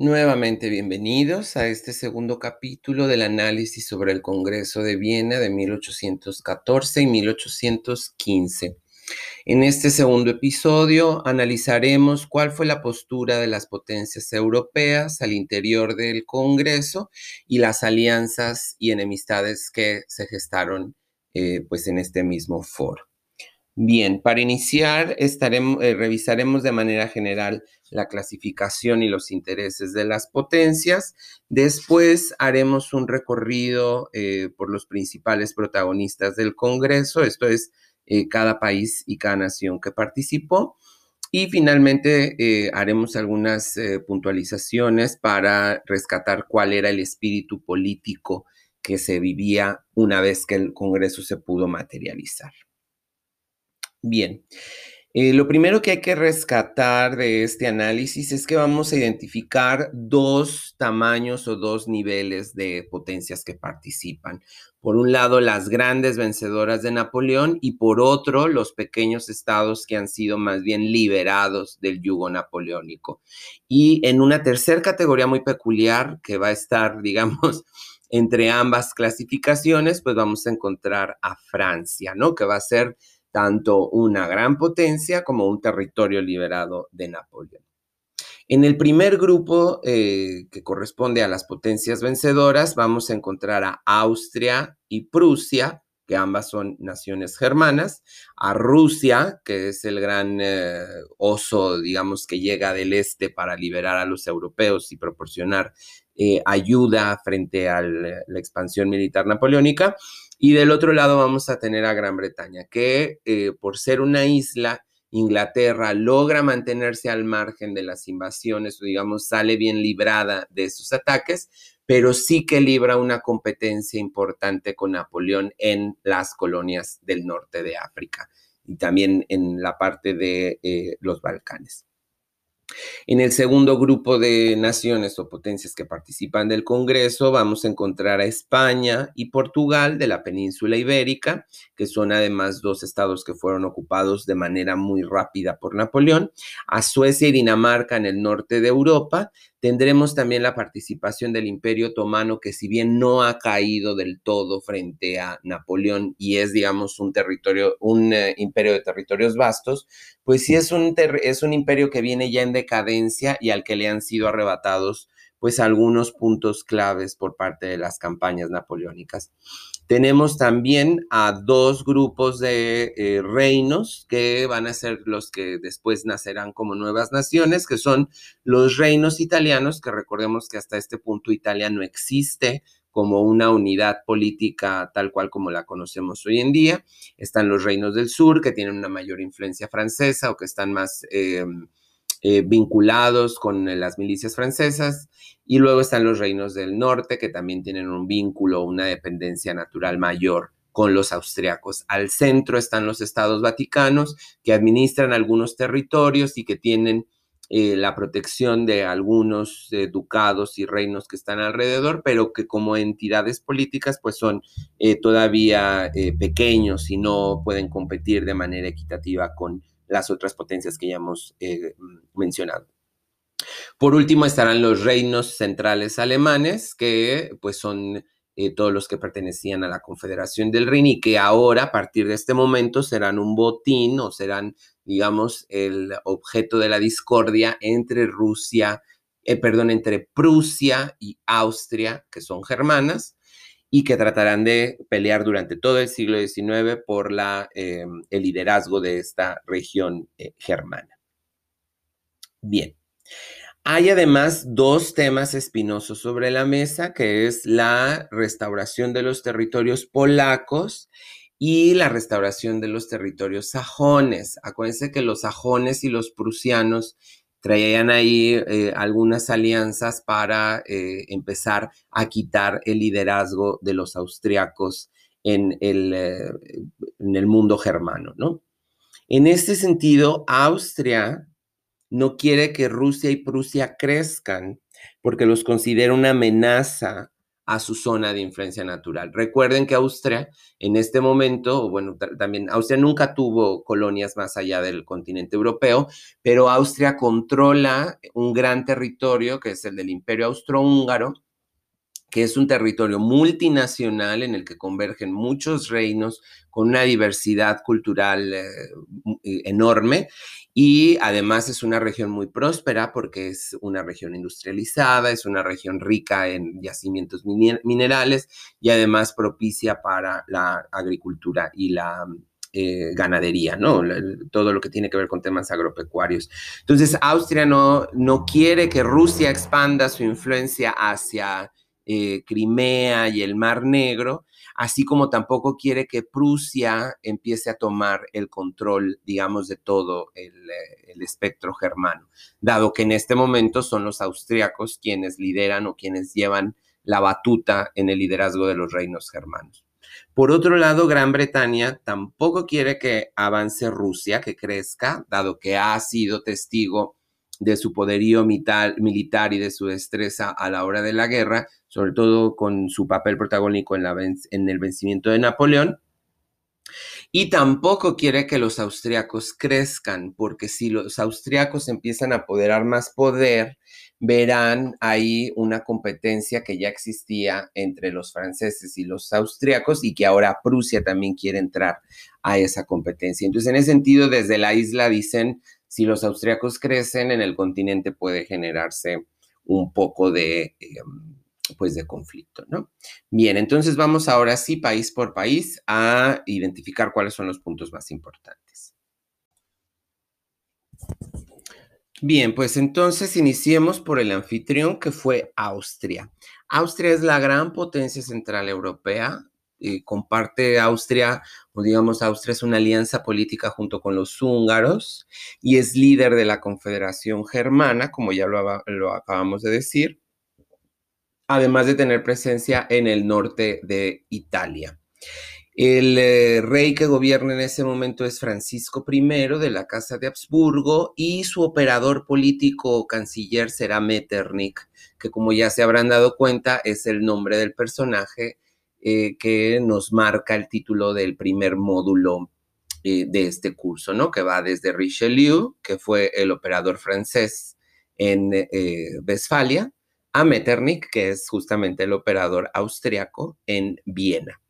Nuevamente bienvenidos a este segundo capítulo del análisis sobre el Congreso de Viena de 1814 y 1815. En este segundo episodio analizaremos cuál fue la postura de las potencias europeas al interior del Congreso y las alianzas y enemistades que se gestaron eh, pues en este mismo foro. Bien, para iniciar estaremos, eh, revisaremos de manera general la clasificación y los intereses de las potencias. Después haremos un recorrido eh, por los principales protagonistas del Congreso, esto es eh, cada país y cada nación que participó. Y finalmente haremos algunas puntualizaciones para rescatar cuál era el espíritu político que se vivía una vez que el Congreso se pudo materializar. Bien, eh, lo primero que hay que rescatar de este análisis es que vamos a identificar dos tamaños o dos niveles de potencias que participan. Por un lado, las grandes vencedoras de Napoleón y por otro, los pequeños estados que han sido más bien liberados del yugo napoleónico. Y en una tercera categoría muy peculiar que va a estar, digamos, entre ambas clasificaciones, pues vamos a encontrar a Francia, ¿no? Que va a ser tanto una gran potencia como un territorio liberado de Napoleón. En el primer grupo, eh, que corresponde a las potencias vencedoras, vamos a encontrar a Austria y Prusia, que ambas son naciones germanas, a Rusia, que es el gran eh, oso, digamos, que llega del este para liberar a los europeos y proporcionar eh, ayuda frente a la expansión militar napoleónica, y del otro lado vamos a tener a Gran Bretaña, que eh, por ser una isla, Inglaterra logra mantenerse al margen de las invasiones, o digamos, sale bien librada de esos ataques, pero sí que libra una competencia importante con Napoleón en las colonias del norte de África y también en la parte de eh, los Balcanes. En el segundo grupo de naciones o potencias que participan del Congreso vamos a encontrar a España y Portugal de la península ibérica, que son además dos estados que fueron ocupados de manera muy rápida por Napoleón, a Suecia y Dinamarca en el norte de Europa, Tendremos también la participación del Imperio Otomano, que si bien no ha caído del todo frente a Napoleón y es, digamos, un territorio, un eh, imperio de territorios vastos, pues sí es un, es un imperio que viene ya en decadencia y al que le han sido arrebatados pues algunos puntos claves por parte de las campañas napoleónicas. Tenemos también a dos grupos de eh, reinos que van a ser los que después nacerán como nuevas naciones, que son los reinos italianos, que recordemos que hasta este punto Italia no existe como una unidad política tal cual como la conocemos hoy en día. Están los reinos del sur, que tienen una mayor influencia francesa o que están más... Em, eh, vinculados con las milicias francesas, y luego están los reinos del norte, que también tienen un vínculo, una dependencia natural mayor con los austriacos. Al centro están los estados vaticanos, que administran algunos territorios y que tienen eh, la protección de algunos eh, ducados y reinos que están alrededor, pero que como entidades políticas pues son todavía pequeños y no pueden competir de manera equitativa con las otras potencias que ya hemos eh, mencionado. Por último estarán los reinos centrales alemanes, que pues son eh, todos los que pertenecían a la Confederación del Rin y que ahora, a partir de este momento, serán un botín o serán, digamos, el objeto de la discordia entre Rusia, eh, perdón, entre Prusia y Austria, que son germanas, y que tratarán de pelear durante todo el siglo XIX por la, eh, el liderazgo de esta región eh, germana. Bien. Hay además dos temas espinosos sobre la mesa, que es la restauración de los territorios polacos y la restauración de los territorios sajones. Acuérdense que los sajones y los prusianos traían ahí eh, algunas alianzas para eh, empezar a quitar el liderazgo de los austriacos en el, eh, en el mundo germano, ¿no? En este sentido, Austria no quiere que Rusia y Prusia crezcan porque los considera una amenaza a su zona de influencia natural. Recuerden que Austria en este momento, bueno, también Austria nunca tuvo colonias más allá del continente europeo, pero Austria controla un gran territorio que es el del Imperio Austrohúngaro, que es un territorio multinacional en el que convergen muchos reinos con una diversidad cultural eh, eh, enorme y además es una región muy próspera porque es una región industrializada, es una región rica en yacimientos minerales y además propicia para la agricultura y la eh, ganadería, ¿no? Todo lo que tiene que ver con temas agropecuarios. Entonces, Austria no, no quiere que Rusia expanda su influencia hacia eh, Crimea y el Mar Negro, así como tampoco quiere que Prusia empiece a tomar el control, digamos, de todo el, eh, el, espectro germano, dado que en este momento son los austriacos quienes lideran o quienes llevan la batuta en el liderazgo de los reinos germanos. Por otro lado, Gran Bretaña tampoco quiere que avance Rusia, que crezca, dado que ha sido testigo de su poderío militar y de su destreza a la hora de la guerra, sobre todo con su papel protagónico en, el vencimiento de Napoleón. Y tampoco quiere que los austriacos crezcan, porque si los austriacos empiezan a apoderar más poder, verán ahí una competencia que ya existía entre los franceses y los austriacos y que ahora Prusia también quiere entrar a esa competencia. Entonces, en ese sentido, desde la isla dicen, si los austriacos crecen en el continente puede generarse un poco de, em, pues de conflicto, ¿no? Bien, entonces vamos ahora sí, país por país, a identificar cuáles son los puntos más importantes. Bien, pues entonces iniciemos por el anfitrión que fue Austria. Austria es la gran potencia central europea, eh, comparte Austria, o digamos, Austria es una alianza política junto con los húngaros y es líder de la Confederación Germana, como ya lo, lo acabamos de decir, además de tener presencia en el norte de Italia. El eh, rey que gobierna en ese momento es Francisco I de la Casa de Habsburgo y su operador político o canciller será Metternich, que como ya se habrán dado cuenta es el nombre del personaje eh, que nos marca el título del primer módulo eh, de este curso, ¿no? Que va desde Richelieu, que fue el operador francés en eh, Westfalia, a Metternich, que es justamente el operador austriaco en Viena.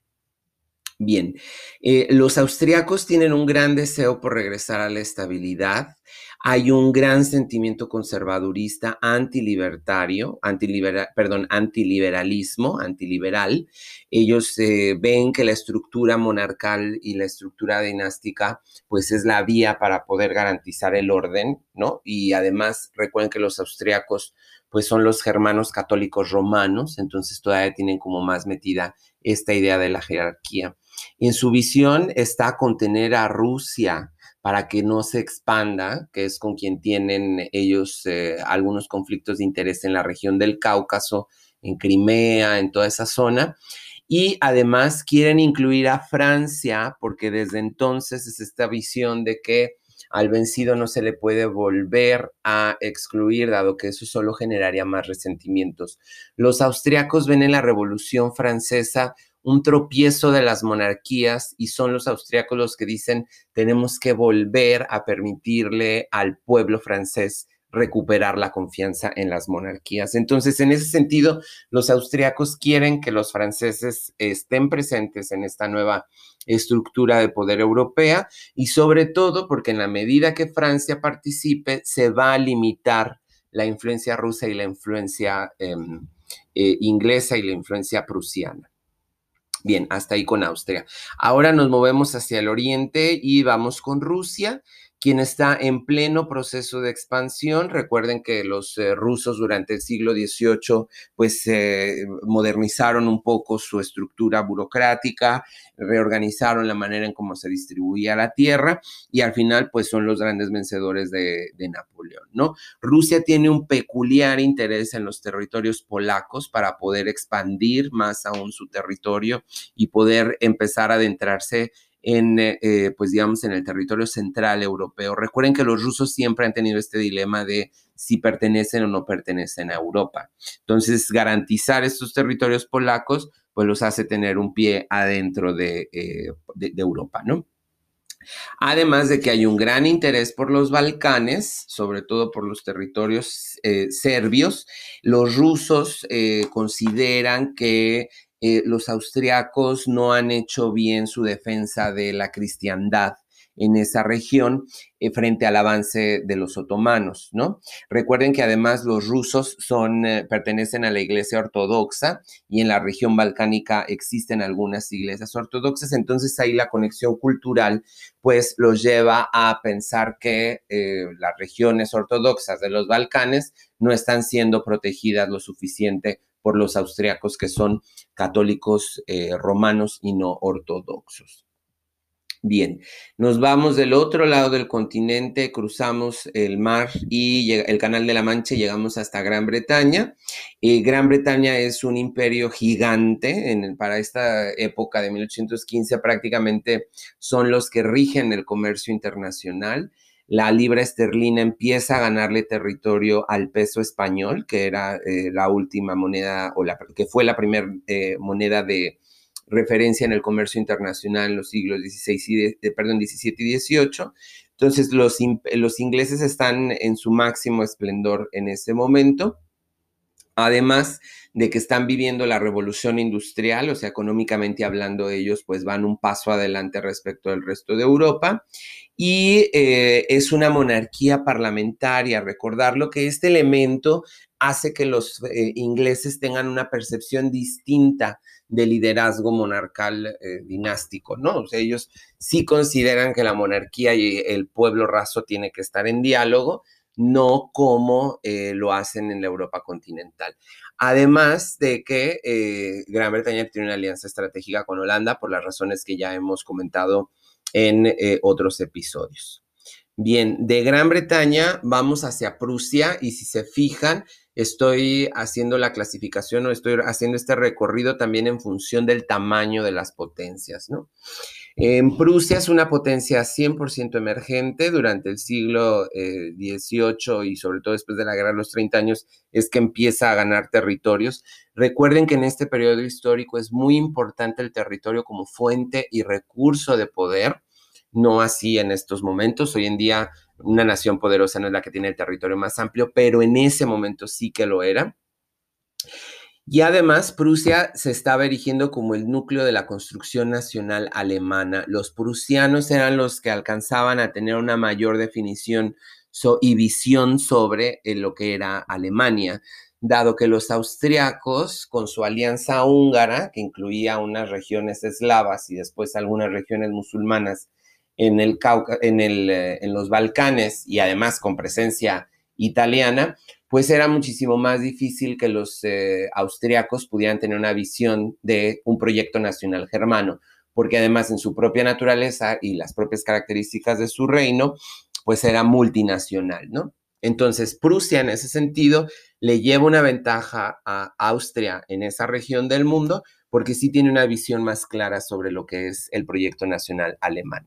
Bien, los austriacos tienen un gran deseo por regresar a la estabilidad hay un gran sentimiento conservadurista antilibertario, perdón, antiliberalismo, antiliberal. Ellos eh, ven que la estructura monarcal y la estructura dinástica pues es la vía para poder garantizar el orden, ¿no? Y además recuerden que los austriacos pues son los germanos católicos romanos, entonces todavía tienen como más metida esta idea de la jerarquía. En su visión está contener a Rusia, para que no se expanda, que es con quien tienen ellos eh, algunos conflictos de interés en la región del Cáucaso, en Crimea, en toda esa zona. Y además quieren incluir a Francia, porque desde entonces es esta visión de que al vencido no se le puede volver a excluir, dado que eso solo generaría más resentimientos. Los austriacos ven en la Revolución Francesa un tropiezo de las monarquías y son los austriacos los que dicen tenemos que volver a permitirle al pueblo francés recuperar la confianza en las monarquías. Entonces, en ese sentido, los austriacos quieren que los franceses estén presentes en esta nueva estructura de poder europea y sobre todo porque en la medida que Francia participe, se va a limitar la influencia rusa y la influencia em, eh, inglesa y la influencia prusiana. Bien, hasta ahí con Austria. Ahora nos movemos hacia el oriente y vamos con Rusia quien está en pleno proceso de expansión. Recuerden que los eh, rusos durante el siglo XVIII pues modernizaron un poco su estructura burocrática, reorganizaron la manera en cómo se distribuía la tierra y al final pues son los grandes vencedores de, de Napoleón, ¿no? Rusia tiene un peculiar interés en los territorios polacos para poder expandir más aún su territorio y poder empezar a adentrarse en, eh, pues digamos, en el territorio central europeo. Recuerden que los rusos siempre han tenido este dilema de si pertenecen o no pertenecen a Europa. Entonces, garantizar estos territorios polacos, pues los hace tener un pie adentro de, eh, de Europa, ¿no? Además de que hay un gran interés por los Balcanes, sobre todo por los territorios eh, serbios, los rusos consideran que eh, los austriacos no han hecho bien su defensa de la cristiandad en esa región eh, frente al avance de los otomanos, ¿no? Recuerden que además los rusos son, eh, pertenecen a la iglesia ortodoxa y en la región balcánica existen algunas iglesias ortodoxas, entonces ahí la conexión cultural pues los lleva a pensar que las regiones ortodoxas de los Balcanes no están siendo protegidas lo suficiente por los austriacos que son católicos romanos y no ortodoxos. Bien, nos vamos del otro lado del continente, cruzamos el mar y el Canal de la Mancha y llegamos hasta Gran Bretaña. Eh, Gran Bretaña es un imperio gigante en, para esta época de 1815, prácticamente son los que rigen el comercio internacional. La libra esterlina empieza a ganarle territorio al peso español, que era eh, la última moneda o la que fue la primera eh, moneda de, referencia en el comercio internacional en los siglos XVI y eh, perdón, XVII y XVIII. Entonces, los, los ingleses están en su máximo esplendor en ese momento. Además de que están viviendo la revolución industrial, o sea, económicamente hablando ellos, pues van un paso adelante respecto del resto de Europa. Y eh, es una monarquía parlamentaria, recordarlo que este elemento hace que los eh, ingleses tengan una percepción distinta de liderazgo monarcal eh, dinástico, ¿no? O sea, ellos sí consideran que la monarquía y el pueblo raso tiene que estar en diálogo, no como eh, lo hacen en la Europa continental. Además de que eh, Gran Bretaña tiene una alianza estratégica con Holanda por las razones que ya hemos comentado en otros episodios. Bien, de Gran Bretaña vamos hacia Prusia y si se fijan, estoy haciendo la clasificación o estoy haciendo este recorrido también en función del tamaño de las potencias, ¿no? En Prusia es una potencia 100% emergente durante el siglo XVIII eh, y sobre todo después de la Guerra de los 30 años es que empieza a ganar territorios. Recuerden que en este periodo histórico es muy importante el territorio como fuente y recurso de poder, no así en estos momentos. Hoy en día una nación poderosa no es la que tiene el territorio más amplio, pero en ese momento sí que lo era. Y además, Prusia se estaba erigiendo como el núcleo de la construcción nacional alemana. Los prusianos eran los que alcanzaban a tener una mayor definición y visión sobre eh, lo que era Alemania, dado que los austriacos, con su alianza húngara, que incluía unas regiones eslavas y después algunas regiones musulmanas, en, el el, eh, en los Balcanes y además con presencia italiana, pues era muchísimo más difícil que los eh, austriacos pudieran tener una visión de un proyecto nacional germano, porque además en su propia naturaleza y las propias características de su reino, pues era multinacional, ¿no? Entonces, Prusia en ese sentido le lleva una ventaja a Austria en esa región del mundo porque sí tiene una visión más clara sobre lo que es el proyecto nacional alemán.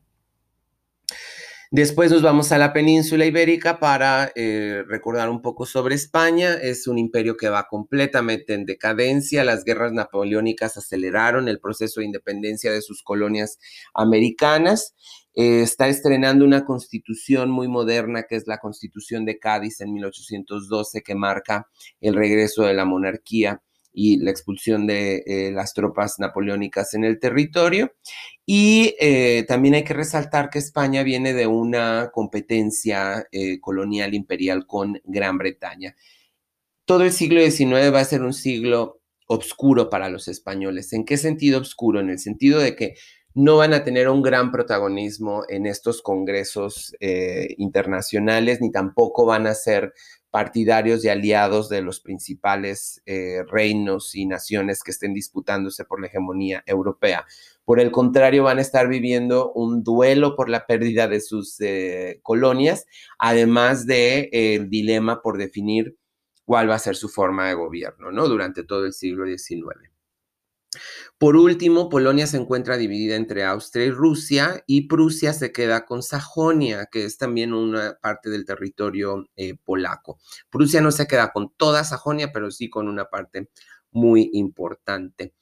Después nos vamos a la península ibérica para eh, recordar un poco sobre España. Es un imperio que va completamente en decadencia. Las guerras napoleónicas aceleraron el proceso de independencia de sus colonias americanas. Eh, está estrenando una constitución muy moderna que es la Constitución de Cádiz en 1812 que marca el regreso de la monarquía y la expulsión de eh, las tropas napoleónicas en el territorio. Y eh, también hay que resaltar que España viene de una competencia eh, colonial imperial con Gran Bretaña. Todo el siglo XIX va a ser un siglo oscuro para los españoles. ¿En qué sentido oscuro? En el sentido de que no van a tener un gran protagonismo en estos congresos internacionales, ni tampoco van a ser partidarios y aliados de los principales eh, reinos y naciones que estén disputándose por la hegemonía europea. Por el contrario, van a estar viviendo un duelo por la pérdida de sus eh, colonias, además del de, dilema por definir cuál va a ser su forma de gobierno, ¿no? Durante todo el siglo XIX. Por último, Polonia se encuentra dividida entre Austria y Rusia y Prusia se queda con Sajonia, que es también una parte del territorio eh, polaco. Prusia no se queda con toda Sajonia, pero sí con una parte muy importante.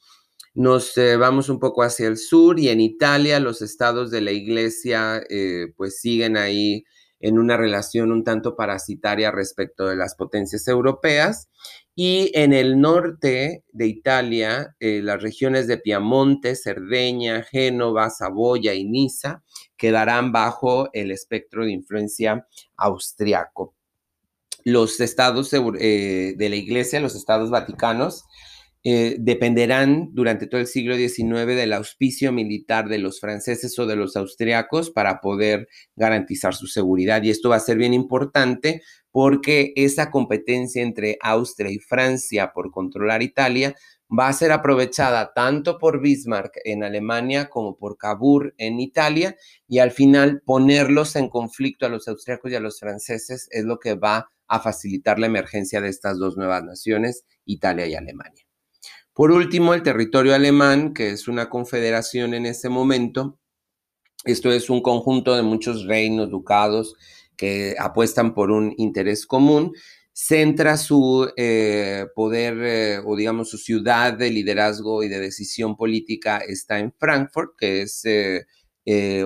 Nos eh, vamos un poco hacia el sur y en Italia los estados de la iglesia eh, pues siguen ahí en una relación un tanto parasitaria respecto de las potencias europeas. Y en el norte de Italia, eh, las regiones de Piamonte, Cerdeña, Génova, Saboya y Niza quedarán bajo el espectro de influencia austriaco. Los estados de la Iglesia, los estados vaticanos, eh, dependerán durante todo el siglo XIX del auspicio militar de los franceses o de los austriacos para poder garantizar su seguridad. Y esto va a ser bien importante porque esa competencia entre Austria y Francia por controlar Italia va a ser aprovechada tanto por Bismarck en Alemania como por Cavour en Italia y al final ponerlos en conflicto a los austriacos y a los franceses es lo que va a facilitar la emergencia de estas dos nuevas naciones, Italia y Alemania. Por último, el territorio alemán, que es una confederación en ese momento, esto es un conjunto de muchos reinos, ducados, que apuestan por un interés común, centra su eh, poder eh, o digamos su ciudad de liderazgo y de decisión política está en Frankfurt, que es eh,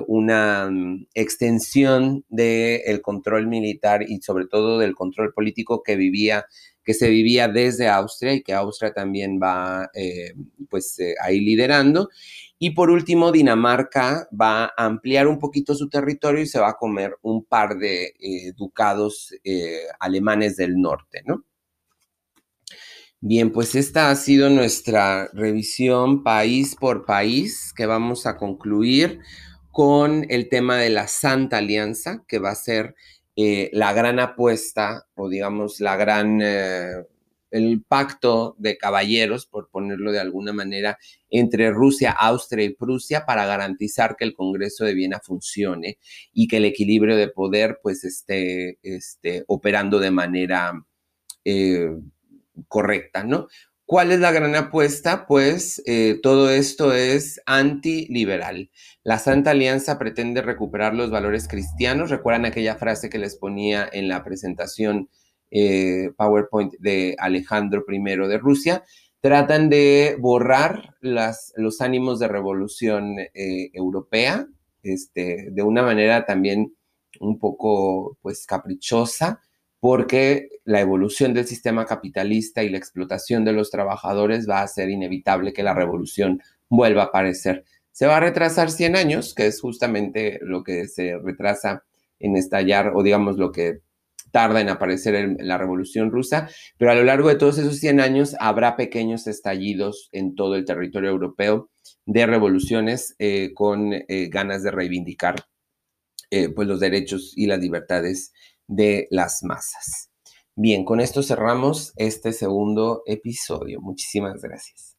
una mm, extensión del control militar y sobre todo del control político que vivía que se vivía desde Austria y que Austria también va eh, pues eh, ahí liderando. Y por último, Dinamarca va a ampliar un poquito su territorio y se va a comer un par de eh, ducados alemanes del norte, ¿no? Bien, pues esta ha sido nuestra revisión país por país que vamos a concluir con el tema de la Santa Alianza, que va a ser eh, la gran apuesta o digamos la gran, eh, el pacto de caballeros, por ponerlo de alguna manera, entre Rusia, Austria y Prusia para garantizar que el Congreso de Viena funcione y que el equilibrio de poder pues esté, esté operando de manera eh, correcta, ¿no? ¿Cuál es la gran apuesta? Pues eh, todo esto es antiliberal. La Santa Alianza pretende recuperar los valores cristianos. ¿Recuerdan aquella frase que les ponía en la presentación eh, PowerPoint de Alejandro I de Rusia? Tratan de borrar los ánimos de revolución eh, europea este, de una manera también un poco pues caprichosa porque la evolución del sistema capitalista y la explotación de los trabajadores va a hacer inevitable que la revolución vuelva a aparecer. Se va a retrasar 100 años, que es justamente lo que se retrasa en estallar, o digamos lo que tarda en aparecer en la revolución rusa, pero a lo largo de todos esos 100 años habrá pequeños estallidos en todo el territorio europeo de revoluciones eh, con eh, ganas de reivindicar eh, pues los derechos y las libertades de las masas. Bien, con esto cerramos este segundo episodio. Muchísimas gracias.